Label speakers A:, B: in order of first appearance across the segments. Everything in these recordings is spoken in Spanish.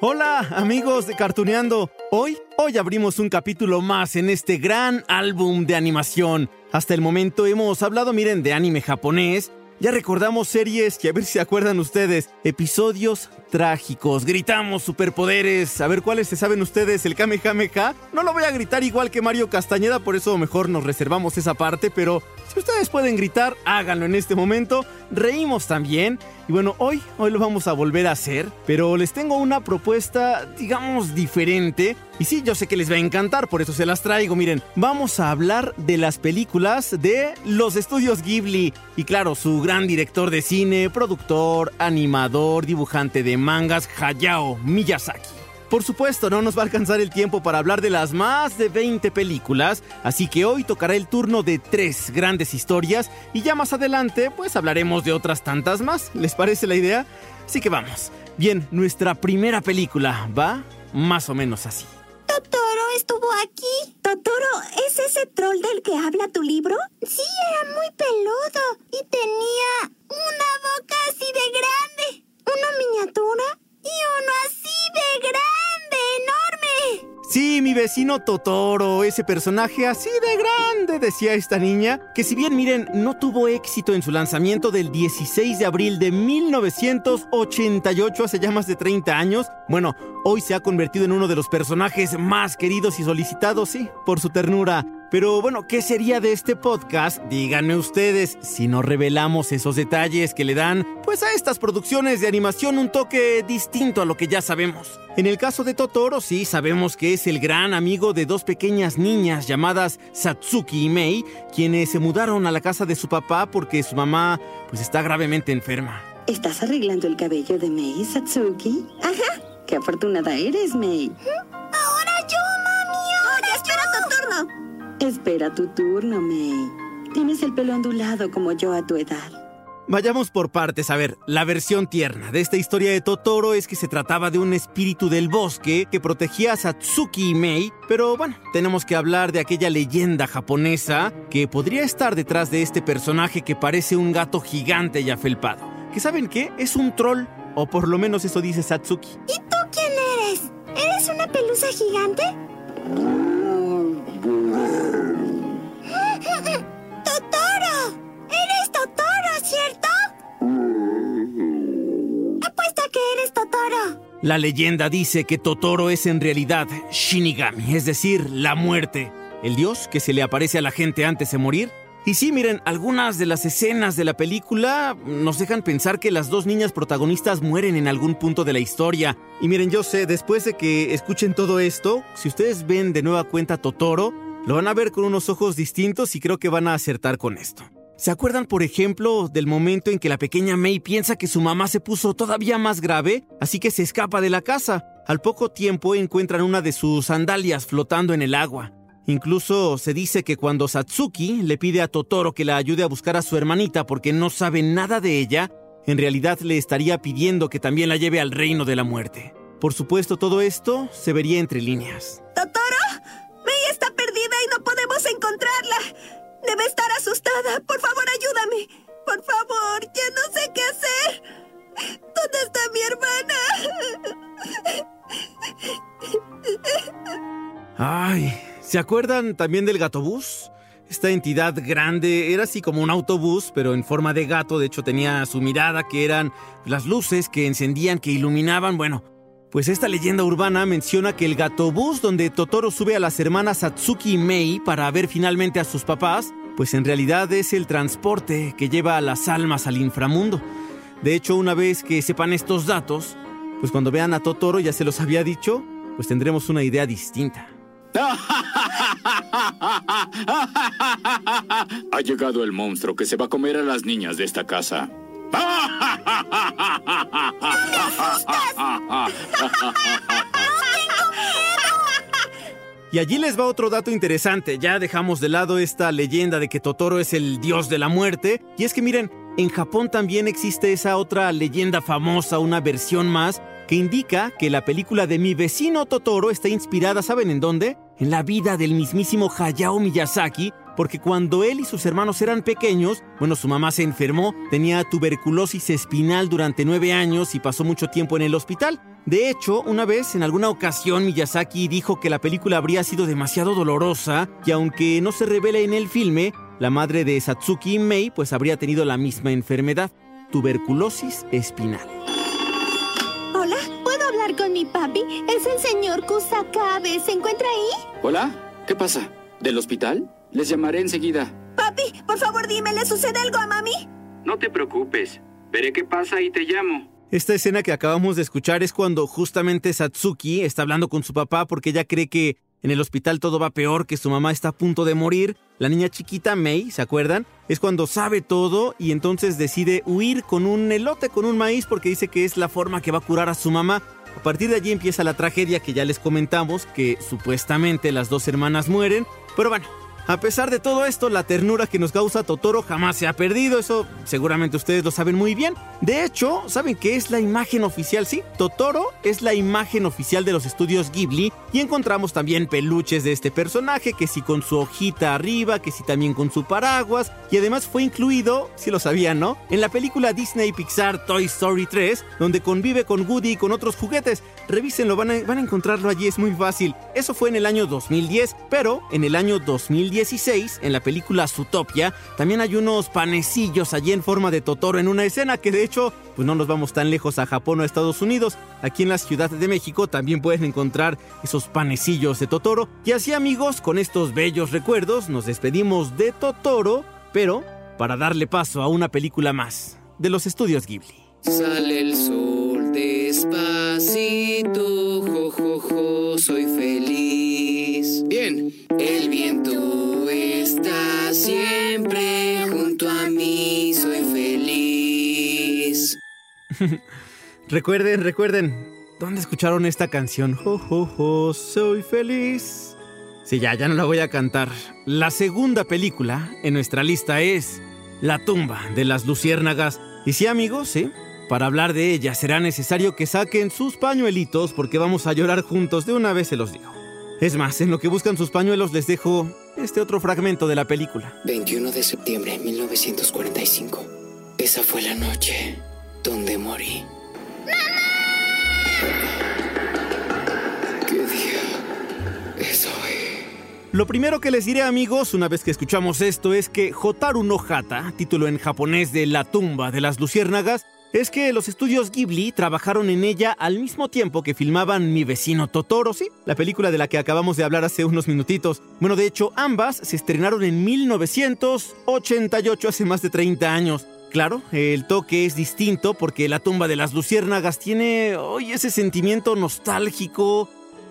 A: Hola amigos de Cartuneando. Hoy, hoy abrimos un capítulo más en este gran álbum de animación. Hasta el momento hemos hablado, miren, de anime japonés, ya recordamos series que a ver si acuerdan ustedes. Episodios trágicos. Gritamos superpoderes. A ver cuáles se saben ustedes. El Kamehameha. No lo voy a gritar igual que Mario Castañeda, por eso mejor nos reservamos esa parte. Pero si ustedes pueden gritar, háganlo en este momento. Reímos también. Y bueno, hoy, hoy lo vamos a volver a hacer. Pero les tengo una propuesta, digamos, diferente. Y sí, yo sé que les va a encantar, por eso se las traigo. Miren, vamos a hablar de las películas de los estudios Ghibli. Y claro, su gran director de cine, productor, animador, dibujante de mangas, Hayao Miyazaki. Por supuesto, no nos va a alcanzar el tiempo para hablar de las más de 20 películas, así que hoy tocará el turno de tres grandes historias y ya más adelante pues hablaremos de otras tantas más. ¿Les parece la idea? Así que vamos. Bien, nuestra primera película va más o menos así.
B: Totoro estuvo aquí. Totoro, ¿es ese troll del que habla tu libro? Sí, era muy peludo y tenía una boca así de grande, una miniatura así de grande, enorme.
A: Sí, mi vecino Totoro, ese personaje así de grande, decía esta niña, que si bien miren, no tuvo éxito en su lanzamiento del 16 de abril de 1988, hace ya más de 30 años, bueno, hoy se ha convertido en uno de los personajes más queridos y solicitados, sí, por su ternura. Pero bueno, ¿qué sería de este podcast? Díganme ustedes si no revelamos esos detalles que le dan pues a estas producciones de animación un toque distinto a lo que ya sabemos. En el caso de Totoro, sí sabemos que es el gran amigo de dos pequeñas niñas llamadas Satsuki y Mei, quienes se mudaron a la casa de su papá porque su mamá pues está gravemente enferma.
C: ¿Estás arreglando el cabello de Mei, Satsuki?
B: Ajá.
C: Qué afortunada eres, Mei.
B: Ahora Espera tu turno,
C: Mei. Tienes el pelo ondulado como yo a tu edad.
A: Vayamos por partes. A ver, la versión tierna de esta historia de Totoro es que se trataba de un espíritu del bosque que protegía a Satsuki y Mei, pero bueno, tenemos que hablar de aquella leyenda japonesa que podría estar detrás de este personaje que parece un gato gigante y afelpado. ¿Que saben qué? Es un troll, o por lo menos eso dice Satsuki.
B: ¿Y tú quién eres? ¿Eres una pelusa gigante? ¡Totoro! ¡Eres Totoro, ¿cierto? Apuesta que eres Totoro.
A: La leyenda dice que Totoro es en realidad Shinigami, es decir, la muerte, el dios que se le aparece a la gente antes de morir. Y sí, miren, algunas de las escenas de la película nos dejan pensar que las dos niñas protagonistas mueren en algún punto de la historia. Y miren, yo sé, después de que escuchen todo esto, si ustedes ven de nueva cuenta Totoro, lo van a ver con unos ojos distintos y creo que van a acertar con esto. ¿Se acuerdan, por ejemplo, del momento en que la pequeña May piensa que su mamá se puso todavía más grave, así que se escapa de la casa? Al poco tiempo encuentran una de sus sandalias flotando en el agua. Incluso se dice que cuando Satsuki le pide a Totoro que la ayude a buscar a su hermanita porque no sabe nada de ella, en realidad le estaría pidiendo que también la lleve al reino de la muerte. Por supuesto, todo esto se vería entre líneas.
B: ¿Totoro? Debe estar asustada. Por favor, ayúdame. Por favor, ya no sé qué hacer. ¿Dónde está mi hermana?
A: Ay, ¿se acuerdan también del gatobús? Esta entidad grande era así como un autobús, pero en forma de gato. De hecho, tenía su mirada, que eran las luces que encendían, que iluminaban. Bueno, pues esta leyenda urbana menciona que el gatobús donde Totoro sube a las hermanas Satsuki y Mei para ver finalmente a sus papás, pues en realidad es el transporte que lleva a las almas al inframundo. De hecho, una vez que sepan estos datos, pues cuando vean a Totoro, ya se los había dicho, pues tendremos una idea distinta.
D: Ha llegado el monstruo que se va a comer a las niñas de esta casa.
A: Y allí les va otro dato interesante. Ya dejamos de lado esta leyenda de que Totoro es el dios de la muerte. Y es que miren, en Japón también existe esa otra leyenda famosa, una versión más, que indica que la película de Mi vecino Totoro está inspirada, ¿saben en dónde? En la vida del mismísimo Hayao Miyazaki, porque cuando él y sus hermanos eran pequeños, bueno, su mamá se enfermó, tenía tuberculosis espinal durante nueve años y pasó mucho tiempo en el hospital. De hecho, una vez, en alguna ocasión, Miyazaki dijo que la película habría sido demasiado dolorosa y aunque no se revela en el filme, la madre de Satsuki Mei pues habría tenido la misma enfermedad, tuberculosis espinal.
B: Hola, ¿puedo hablar con mi papi? Es el señor Kusakabe. ¿Se encuentra ahí?
D: Hola, ¿qué pasa? ¿Del hospital? Les llamaré enseguida.
B: Papi, por favor dime, ¿le sucede algo a mami?
E: No te preocupes. Veré qué pasa y te llamo.
A: Esta escena que acabamos de escuchar es cuando justamente Satsuki está hablando con su papá porque ella cree que en el hospital todo va peor, que su mamá está a punto de morir. La niña chiquita Mei, ¿se acuerdan? Es cuando sabe todo y entonces decide huir con un elote, con un maíz, porque dice que es la forma que va a curar a su mamá. A partir de allí empieza la tragedia que ya les comentamos, que supuestamente las dos hermanas mueren. Pero bueno, a pesar de todo esto, la ternura que nos causa Totoro jamás se ha perdido, eso seguramente ustedes lo saben muy bien. De hecho, ¿saben qué es la imagen oficial? Sí, Totoro es la imagen oficial de los estudios Ghibli y encontramos también peluches de este personaje, que si con su hojita arriba, que si también con su paraguas, y además fue incluido, si lo sabían, ¿no? En la película Disney Pixar Toy Story 3, donde convive con Woody y con otros juguetes. Revísenlo, van a, van a encontrarlo allí, es muy fácil. Eso fue en el año 2010, pero en el año 2010 en la película Zootopia, también hay unos panecillos allí en forma de Totoro en una escena que de hecho, pues no nos vamos tan lejos a Japón o a Estados Unidos. Aquí en la Ciudad de México también pueden encontrar esos panecillos de Totoro. Y así amigos, con estos bellos recuerdos nos despedimos de Totoro, pero para darle paso a una película más de los estudios Ghibli.
F: Sale el sol despacito, jo, jo, jo, soy feliz. El viento está siempre junto a mí, soy feliz.
A: recuerden, recuerden, ¿dónde escucharon esta canción? Jo, jo, jo, soy feliz. Sí, ya, ya no la voy a cantar. La segunda película en nuestra lista es La tumba de las luciérnagas. Y sí, amigos, sí, para hablar de ella será necesario que saquen sus pañuelitos porque vamos a llorar juntos, de una vez se los digo. Es más, en lo que buscan sus pañuelos les dejo este otro fragmento de la película.
F: 21 de septiembre de 1945. Esa fue la noche donde morí. ¿Qué día es hoy?
A: Lo primero que les diré amigos, una vez que escuchamos esto, es que Hotaru no Hata, título en japonés de La tumba de las luciérnagas, es que los estudios Ghibli trabajaron en ella al mismo tiempo que filmaban Mi vecino Totoro, sí, la película de la que acabamos de hablar hace unos minutitos. Bueno, de hecho, ambas se estrenaron en 1988, hace más de 30 años. Claro, el toque es distinto porque La tumba de las luciérnagas tiene hoy ese sentimiento nostálgico,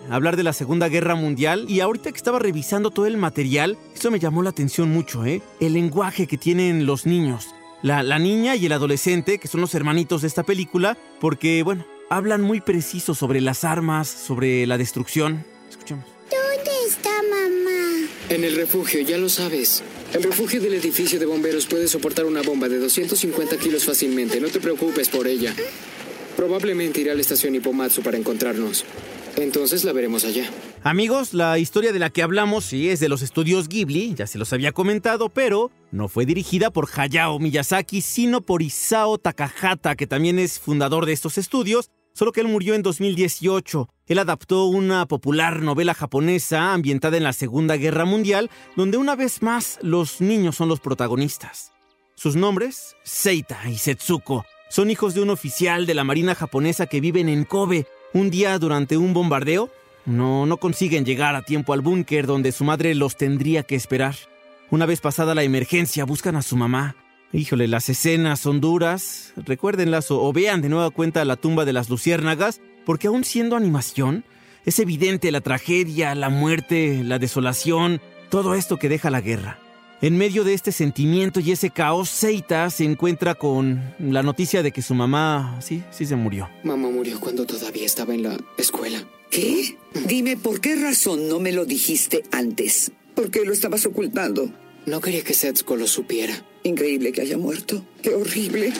A: hablar de la Segunda Guerra Mundial y ahorita que estaba revisando todo el material, eso me llamó la atención mucho, ¿eh? El lenguaje que tienen los niños la, niña y el adolescente, que son los hermanitos de esta película, porque, bueno, hablan muy preciso sobre las armas, sobre la destrucción. Escuchemos.
B: ¿Dónde está mamá?
F: En el refugio, ya lo sabes. El refugio del edificio de bomberos puede soportar una bomba de 250 kilos fácilmente. No te preocupes por ella. Probablemente irá a la estación Hipomatsu para encontrarnos. Entonces la veremos allá.
A: Amigos, la historia de la que hablamos sí es de los estudios Ghibli, ya se los había comentado, pero no fue dirigida por Hayao Miyazaki, sino por Isao Takahata, que también es fundador de estos estudios, solo que él murió en 2018. Él adaptó una popular novela japonesa ambientada en la Segunda Guerra Mundial, donde una vez más los niños son los protagonistas. Sus nombres, Seita y Setsuko, son hijos de un oficial de la Marina japonesa que viven en Kobe, un día durante un bombardeo, no, no consiguen llegar a tiempo al búnker donde su madre los tendría que esperar. Una vez pasada la emergencia, buscan a su mamá. Híjole, las escenas son duras. Recuérdenlas o, o vean de nueva cuenta la tumba de las luciérnagas, porque aún siendo animación, es evidente la tragedia, la muerte, la desolación, todo esto que deja la guerra. En medio de este sentimiento y ese caos, Seita se encuentra con la noticia de que su mamá, sí, sí se murió.
F: Mamá murió cuando todavía estaba en la escuela.
G: ¿Qué? Dime, ¿por qué razón no me lo dijiste antes? ¿Por qué lo estabas ocultando?
F: No quería que Setsuko lo supiera.
G: Increíble que haya muerto. Qué horrible.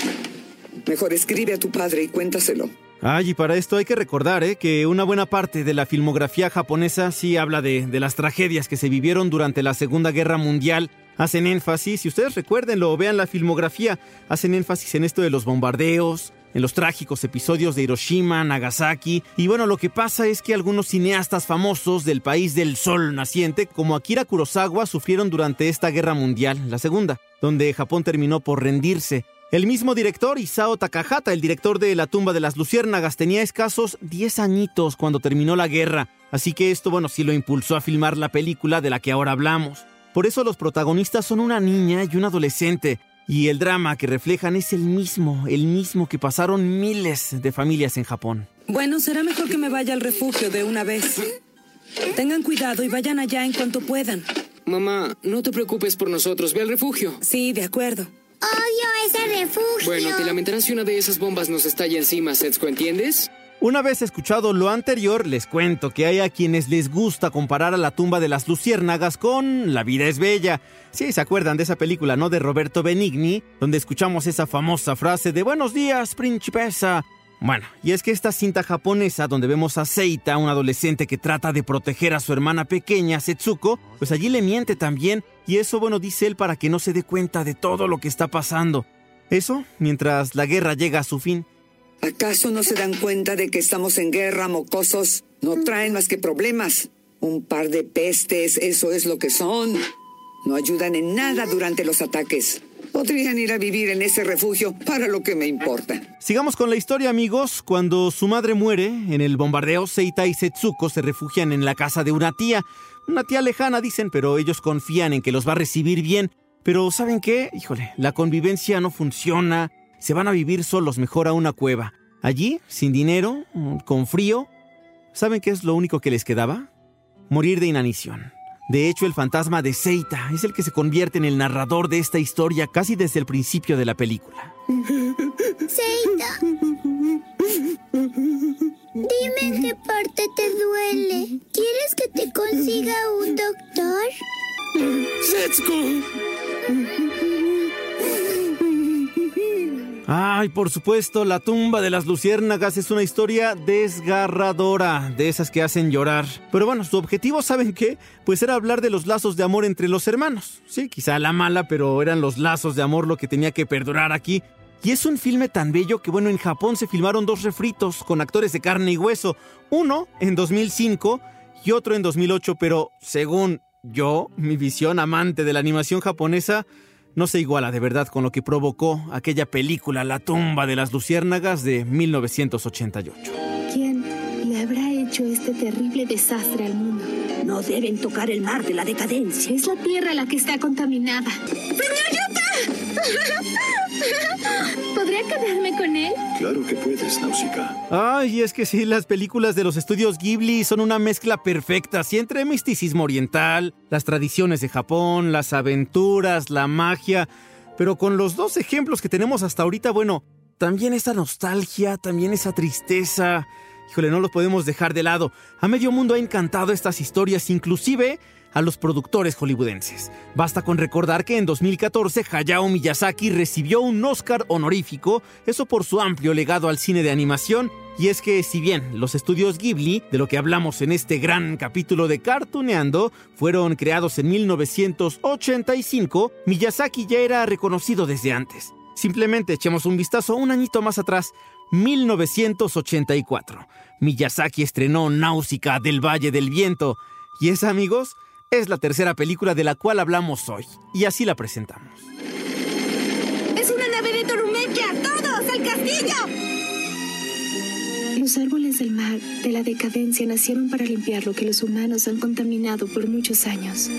G: Mejor escribe a tu padre y cuéntaselo.
A: Ay, y para esto hay que recordar ¿eh? que una buena parte de la filmografía japonesa sí habla de, de las tragedias que se vivieron durante la Segunda Guerra Mundial Hacen énfasis, si ustedes recuerden, lo vean la filmografía, hacen énfasis en esto de los bombardeos, en los trágicos episodios de Hiroshima, Nagasaki. Y bueno, lo que pasa es que algunos cineastas famosos del país del sol naciente, como Akira Kurosawa, sufrieron durante esta guerra mundial, la segunda, donde Japón terminó por rendirse. El mismo director, Isao Takahata, el director de La tumba de las luciérnagas, tenía escasos 10 añitos cuando terminó la guerra, así que esto, bueno, sí lo impulsó a filmar la película de la que ahora hablamos. Por eso los protagonistas son una niña y un adolescente, y el drama que reflejan es el mismo, el mismo que pasaron miles de familias en Japón.
H: Bueno, será mejor que me vaya al refugio de una vez. Tengan cuidado y vayan allá en cuanto puedan.
F: Mamá, no te preocupes por nosotros, ve al refugio.
H: Sí, de acuerdo.
B: Odio ese refugio.
F: Bueno, te lamentarás si una de esas bombas nos estalla encima, Setsuko, ¿entiendes?
A: Una vez escuchado lo anterior, les cuento que hay a quienes les gusta comparar a la tumba de las luciérnagas con La vida es bella. Sí, se acuerdan de esa película, ¿no? De Roberto Benigni, donde escuchamos esa famosa frase de Buenos días, principesa. Bueno, y es que esta cinta japonesa, donde vemos a Seita, un adolescente que trata de proteger a su hermana pequeña, Setsuko, pues allí le miente también, y eso, bueno, dice él para que no se dé cuenta de todo lo que está pasando. Eso, mientras la guerra llega a su fin.
G: ¿Acaso no se dan cuenta de que estamos en guerra, mocosos? No traen más que problemas. Un par de pestes, eso es lo que son. No ayudan en nada durante los ataques. Podrían ir a vivir en ese refugio para lo que me importa.
A: Sigamos con la historia, amigos. Cuando su madre muere, en el bombardeo, Seita y Setsuko se refugian en la casa de una tía. Una tía lejana, dicen, pero ellos confían en que los va a recibir bien. Pero ¿saben qué? Híjole, la convivencia no funciona. Se van a vivir solos mejor a una cueva. Allí, sin dinero, con frío. ¿Saben qué es lo único que les quedaba? Morir de inanición. De hecho, el fantasma de Seita es el que se convierte en el narrador de esta historia casi desde el principio de la película.
B: Seita. Dime en qué parte te duele. ¿Quieres que te consiga un doctor?
A: Ay, por supuesto, la tumba de las luciérnagas es una historia desgarradora, de esas que hacen llorar. Pero bueno, su objetivo, ¿saben qué? Pues era hablar de los lazos de amor entre los hermanos. Sí, quizá la mala, pero eran los lazos de amor lo que tenía que perdurar aquí. Y es un filme tan bello que, bueno, en Japón se filmaron dos refritos con actores de carne y hueso. Uno en 2005 y otro en 2008, pero según yo, mi visión amante de la animación japonesa, no se iguala de verdad con lo que provocó aquella película La tumba de las luciérnagas de 1988.
I: ¿Quién le habrá hecho este terrible desastre al mundo?
J: No deben tocar el mar de la decadencia.
I: Es la tierra la que está contaminada.
B: ¡Señor Yuta!
I: ¿Podría quedarme con él?
K: Claro que puedes, Nausicaa.
A: Ay, es que sí, las películas de los estudios Ghibli son una mezcla perfecta, sí, entre misticismo oriental, las tradiciones de Japón, las aventuras, la magia, pero con los dos ejemplos que tenemos hasta ahorita, bueno, también esa nostalgia, también esa tristeza. Híjole, no los podemos dejar de lado. A medio mundo ha encantado estas historias, inclusive a los productores hollywoodenses. Basta con recordar que en 2014 Hayao Miyazaki recibió un Oscar honorífico, eso por su amplio legado al cine de animación, y es que si bien los estudios Ghibli, de lo que hablamos en este gran capítulo de Cartooneando, fueron creados en 1985, Miyazaki ya era reconocido desde antes. Simplemente echemos un vistazo un añito más atrás, 1984. Miyazaki estrenó Náusica del Valle del Viento. Y esa, amigos, es la tercera película de la cual hablamos hoy. Y así la presentamos.
B: ¡Es una nave de Torumequia! ¡Todos al castillo!
I: Los árboles del mar de la decadencia nacieron para limpiar lo que los humanos han contaminado por muchos años.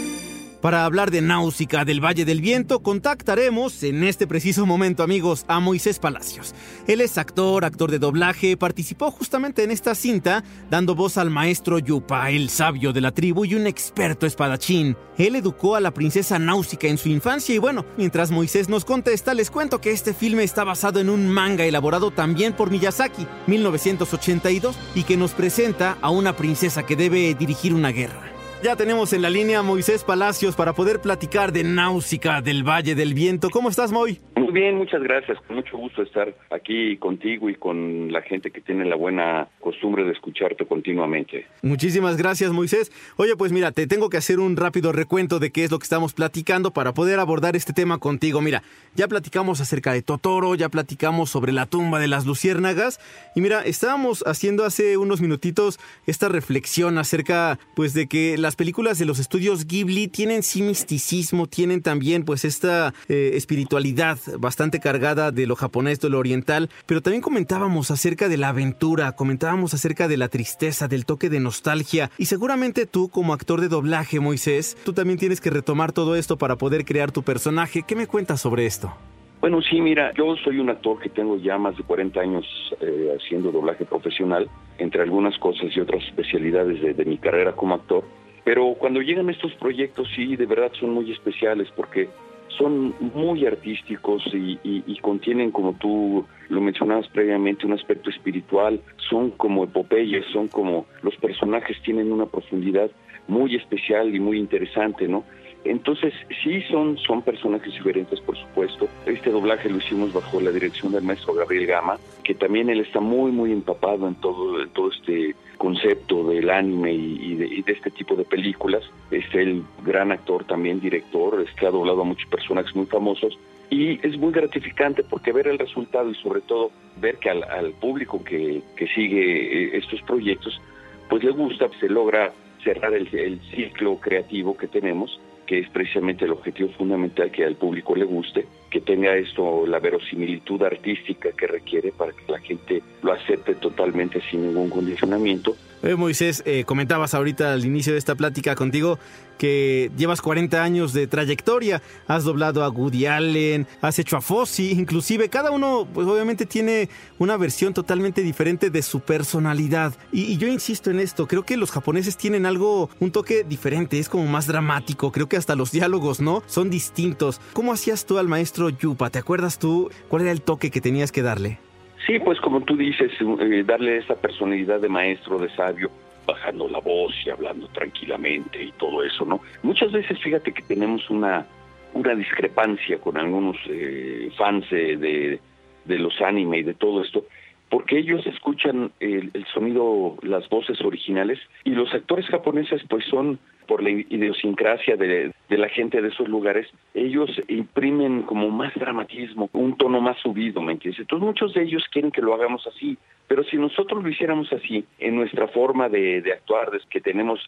A: Para hablar de Náusica del Valle del Viento, contactaremos en este preciso momento, amigos, a Moisés Palacios. Él es actor, actor de doblaje, participó justamente en esta cinta, dando voz al maestro Yupa, el sabio de la tribu y un experto espadachín. Él educó a la princesa Náusica en su infancia y bueno, mientras Moisés nos contesta, les cuento que este filme está basado en un manga elaborado también por Miyazaki, 1982, y que nos presenta a una princesa que debe dirigir una guerra. Ya tenemos en la línea a Moisés Palacios para poder platicar de Náusica del Valle del Viento. ¿Cómo estás, Moy?
L: Muy bien, muchas gracias. Con mucho gusto estar aquí contigo y con la gente que tiene la buena costumbre de escucharte continuamente.
A: Muchísimas gracias, Moisés. Oye, pues mira, te tengo que hacer un rápido recuento de qué es lo que estamos platicando para poder abordar este tema contigo. Mira, ya platicamos acerca de Totoro, ya platicamos sobre la tumba de las luciérnagas y mira, estábamos haciendo hace unos minutitos esta reflexión acerca pues de que la las películas de los estudios Ghibli tienen sí misticismo, tienen también pues esta eh, espiritualidad bastante cargada de lo japonés, de lo oriental, pero también comentábamos acerca de la aventura, comentábamos acerca de la tristeza, del toque de nostalgia, y seguramente tú como actor de doblaje, Moisés, tú también tienes que retomar todo esto para poder crear tu personaje. ¿Qué me cuentas sobre esto?
L: Bueno, sí, mira, yo soy un actor que tengo ya más de 40 años eh, haciendo doblaje profesional, entre algunas cosas y otras especialidades de mi carrera como actor. Pero cuando llegan estos proyectos, sí, de verdad son muy especiales porque son muy artísticos y, contienen, como tú lo mencionabas previamente, un aspecto espiritual, son como epopeyas, son como los personajes tienen una profundidad muy especial y muy interesante, ¿no? Entonces, sí son, son personajes diferentes, por supuesto. Este doblaje lo hicimos bajo la dirección del maestro Gabriel Gama, que también él está muy, muy empapado en todo, en todo este concepto del anime y, de, este tipo de películas. Es el gran actor también, director, es que ha doblado a muchos personajes muy famosos. Y es muy gratificante porque ver el resultado y sobre todo ver que al, público que, que sigue eh, estos proyectos, pues le gusta, se logra cerrar el ciclo creativo que tenemos que es precisamente el objetivo fundamental que al público le guste, que tenga esto la verosimilitud artística que requiere para que la gente lo acepte totalmente sin ningún condicionamiento
A: Moisés, eh, comentabas ahorita al inicio de esta plática contigo que llevas 40 años de trayectoria, has doblado a Woody Allen, has hecho a Fossi, inclusive cada uno pues obviamente tiene una versión totalmente diferente de su personalidad. Y, yo insisto en esto, creo que los japoneses tienen algo, un toque diferente, es como más dramático, creo que hasta los diálogos, ¿no? Son distintos. ¿Cómo hacías tú al maestro Yupa? ¿Te acuerdas tú cuál era el toque que tenías que darle?
L: Sí, pues como tú dices, eh, darle esa personalidad de maestro, de sabio, bajando la voz y hablando tranquilamente y todo eso, ¿no? Muchas veces fíjate que tenemos una, una discrepancia con algunos eh, fans de, de, los anime y de todo esto, porque ellos escuchan el, sonido, las voces originales, y los actores japoneses pues son por la idiosincrasia de, la gente de esos lugares, ellos imprimen como más dramatismo, un tono más subido, ¿me entiendes? Entonces muchos de ellos quieren que lo hagamos así, pero si nosotros lo hiciéramos así, en nuestra forma de, actuar, que tenemos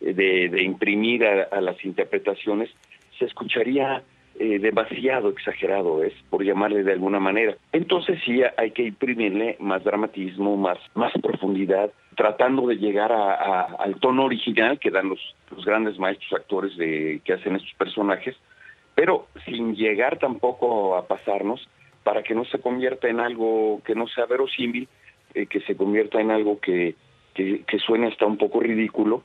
L: eh, de, imprimir a, las interpretaciones, se escucharía eh, demasiado exagerado, es por llamarle de alguna manera. Entonces sí hay que imprimirle más dramatismo, más, más profundidad, tratando de llegar al tono original que dan los, los grandes maestros actores de, que hacen estos personajes, pero sin llegar tampoco a pasarnos para que no se convierta en algo que no sea verosímil, eh, que se convierta en algo que, que, suene hasta un poco ridículo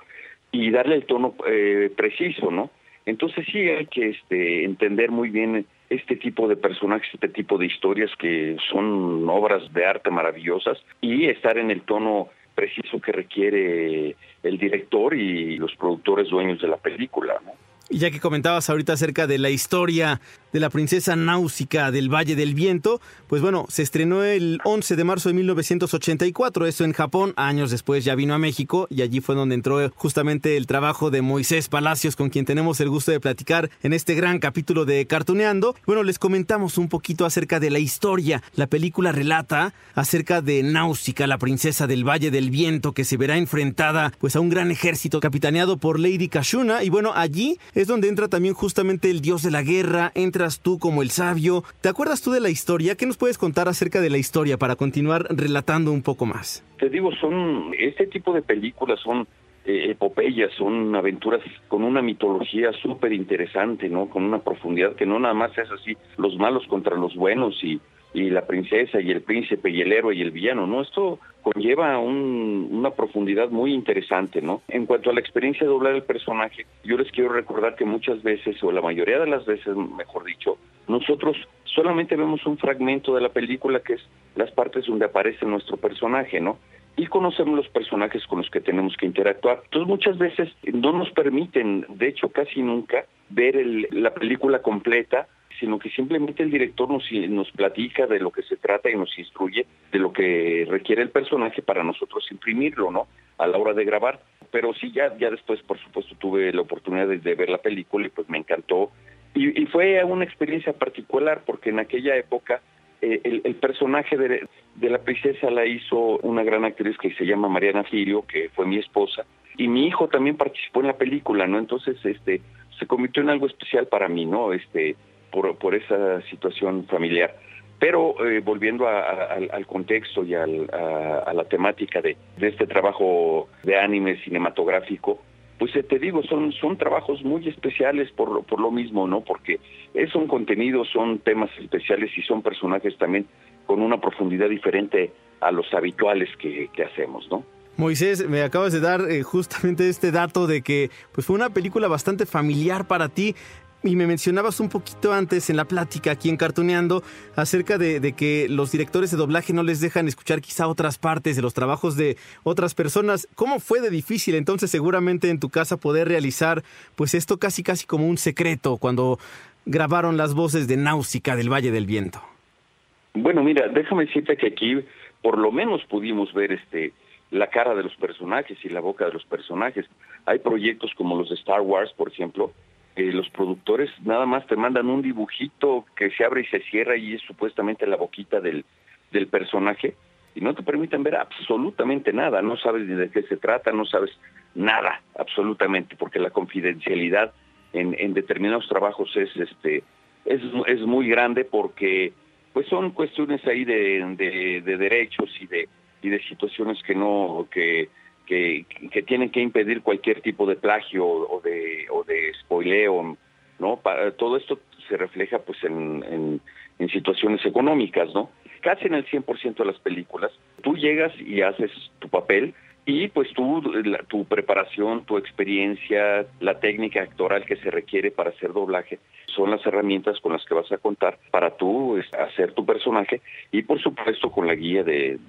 L: y darle el tono eh, preciso, ¿no? Entonces sí hay que este, entender muy bien este tipo de personajes, este tipo de historias que son obras de arte maravillosas y estar en el tono preciso que requiere el director y los productores dueños de la película, ¿no?
A: Y ya que comentabas ahorita acerca de la historia de la princesa Náusica del Valle del Viento, pues bueno, se estrenó el 11 de marzo de 1984, eso en Japón, años después ya vino a México y allí fue donde entró justamente el trabajo de Moisés Palacios, con quien tenemos el gusto de platicar en este gran capítulo de Cartuneando. Bueno, les comentamos un poquito acerca de la historia. La película relata acerca de Náusica, la princesa del Valle del Viento, que se verá enfrentada pues a un gran ejército capitaneado por Lady Kashuna y bueno, allí es donde entra también justamente el dios de la guerra, entras tú como el sabio. ¿Te acuerdas tú de la historia? ¿Qué nos puedes contar acerca de la historia para continuar relatando un poco más?
L: Te digo, son este tipo de películas son eh, epopeyas, son aventuras con una mitología súper interesante, ¿no? Con una profundidad que no nada más es así, los malos contra los buenos y y la princesa y el príncipe y el héroe y el villano, ¿no? Esto conlleva una profundidad muy interesante, ¿no? En cuanto a la experiencia de doblar el personaje, yo les quiero recordar que muchas veces, o la mayoría de las veces, mejor dicho, nosotros solamente vemos un fragmento de la película que es las partes donde aparece nuestro personaje, ¿no? y conocemos los personajes con los que tenemos que interactuar. Entonces muchas veces no nos permiten, de hecho casi nunca, ver la película completa, sino que simplemente el director nos, platica de lo que se trata y nos instruye de lo que requiere el personaje para nosotros imprimirlo, ¿no? A la hora de grabar. Pero sí, ya, ya después, por supuesto, tuve la oportunidad de, ver la película y pues me encantó. Y, fue una experiencia particular porque en aquella época eh, el, personaje de, la princesa la hizo una gran actriz que se llama Mariana Firio, que fue mi esposa, y mi hijo también participó en la película, ¿no? Entonces, este, se convirtió en algo especial para mí, ¿no? Este, por, por esa situación familiar. Pero eh, volviendo al contexto y a, la temática de, de, este trabajo de anime cinematográfico, pues eh, te digo, son, son trabajos muy especiales por por lo mismo, ¿no? Porque es un contenido, son temas especiales y son personajes también con una profundidad diferente a los habituales que, que hacemos, ¿no?
A: Moisés, me acabas de dar eh, justamente este dato de que pues fue una película bastante familiar para ti y me mencionabas un poquito antes en la plática aquí en Cartoneando acerca de, que los directores de doblaje no les dejan escuchar quizá otras partes de los trabajos de otras personas. ¿Cómo fue de difícil entonces seguramente en tu casa poder realizar pues esto casi casi como un secreto cuando grabaron las voces de Náusica del Valle del Viento?
L: Bueno, mira, déjame decirte que aquí por lo menos pudimos ver este la cara de los personajes y la boca de los personajes. Hay proyectos como los de Star Wars, por ejemplo, eh, los productores nada más te mandan un dibujito que se abre y se cierra y es supuestamente la boquita del, del personaje y no te permiten ver absolutamente nada, no sabes ni de qué se trata, no sabes nada absolutamente, porque la confidencialidad en, en determinados trabajos es este es, es muy grande porque pues son cuestiones ahí de, de, de derechos y de y de situaciones que no que que, tienen que impedir cualquier tipo de plagio o de, o de spoileo, ¿no? Para, todo esto se refleja pues en, en, situaciones económicas, ¿no? Casi en el 100% de las películas, tú llegas y haces tu papel y pues tú, tu preparación, tu experiencia, la técnica actoral que se requiere para hacer doblaje, son las herramientas con las que vas a contar para tú hacer tu personaje y por supuesto con la guía del,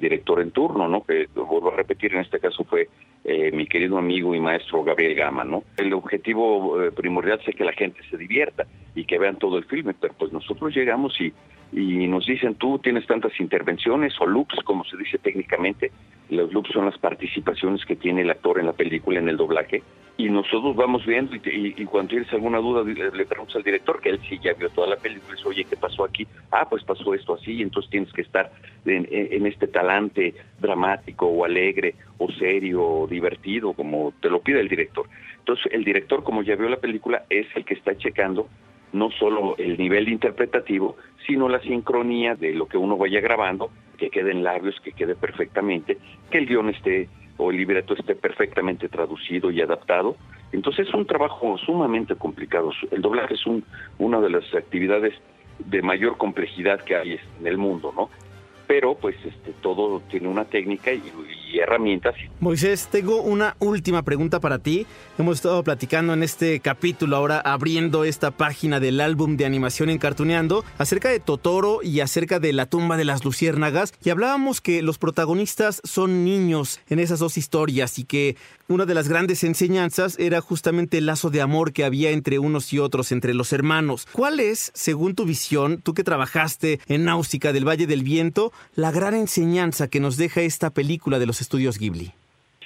L: director en turno, ¿no? Que vuelvo a repetir, en este caso fue eh, mi querido amigo y maestro Gabriel Gama, ¿no? El objetivo eh, primordial es que la gente se divierta y que vean todo el filme, pero pues nosotros llegamos y y nos dicen tú tienes tantas intervenciones o loops, como se dice técnicamente. Los loops son las participaciones que tiene el actor en la película, en el doblaje. Y nosotros vamos viendo y, cuando tienes alguna duda le, preguntas al director, que él sí ya vio toda la película, y dice, oye, ¿qué pasó aquí? Ah, pues pasó esto así, y entonces tienes que estar en, en este talante dramático o alegre o serio o divertido, como te lo pide el director. Entonces el director, como ya vio la película, es el que está checando no solo el nivel interpretativo, sino la sincronía de lo que uno vaya grabando, que quede en labios, que quede perfectamente, que el guion esté o el libreto esté perfectamente traducido y adaptado. Entonces es un trabajo sumamente complicado. El doblaje es un, una de las actividades de mayor complejidad que hay en el mundo, ¿no? pero pues este todo tiene una técnica y, herramientas.
A: Moisés, tengo una última pregunta para ti. Hemos estado platicando en este capítulo, ahora abriendo esta página del álbum de animación en Cartuneando, acerca de Totoro y acerca de la tumba de las luciérnagas, y hablábamos que los protagonistas son niños en esas dos historias y que una de las grandes enseñanzas era justamente el lazo de amor que había entre unos y otros, entre los hermanos. ¿Cuál es, según tu visión, tú que trabajaste en Náusica del Valle del Viento, la gran enseñanza que nos deja esta película de los estudios Ghibli?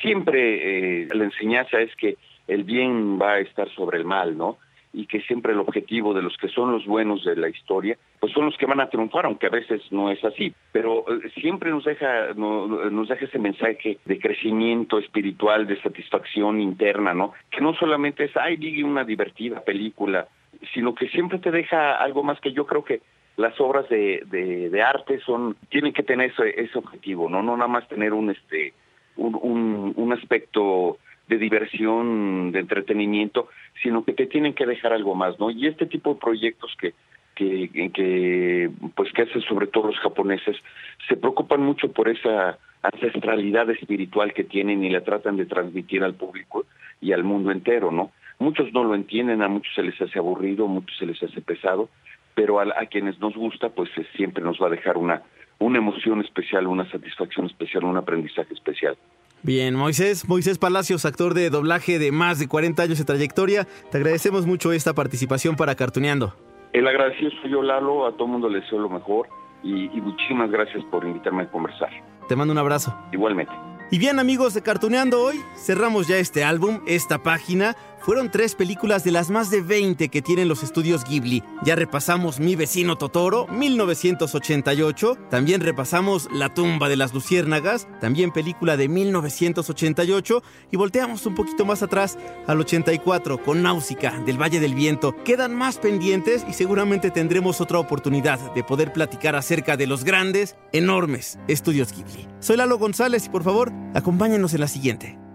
L: Siempre eh, la enseñanza es que el bien va a estar sobre el mal, ¿no? Y que siempre el objetivo de los que son los buenos de la historia, pues son los que van a triunfar, aunque a veces no es así. Pero eh, siempre nos deja, nos deja ese mensaje de crecimiento espiritual, de satisfacción interna, ¿no? Que no solamente es, ay, diga una divertida película, sino que siempre te deja algo más que yo creo que las obras de, de, arte son tienen que tener ese, ese, objetivo no no nada más tener un este un, un, aspecto de diversión de entretenimiento sino que te tienen que dejar algo más no y este tipo de proyectos que que, que pues que hacen sobre todo los japoneses se preocupan mucho por esa ancestralidad espiritual que tienen y la tratan de transmitir al público y al mundo entero no muchos no lo entienden a muchos se les hace aburrido muchos se les hace pesado pero a, quienes nos gusta, pues siempre nos va a dejar una, una emoción especial, una satisfacción especial, un aprendizaje especial.
A: Bien, Moisés, Moisés Palacios, actor de doblaje de más de 40 años de trayectoria, te agradecemos mucho esta participación para Cartuneando.
L: El agradecido soy yo, Lalo, a todo el mundo le deseo lo mejor y, y muchísimas gracias por invitarme a conversar.
A: Te mando un abrazo.
L: Igualmente.
A: Y bien amigos de Cartuneando hoy, cerramos ya este álbum, esta página. Fueron tres películas de las más de 20 que tienen los estudios Ghibli. Ya repasamos Mi vecino Totoro, 1988. También repasamos La tumba de las luciérnagas, también película de 1988. Y volteamos un poquito más atrás al 84 con Náusica del Valle del Viento. Quedan más pendientes y seguramente tendremos otra oportunidad de poder platicar acerca de los grandes, enormes estudios Ghibli. Soy Lalo González y por favor, acompáñenos en la siguiente.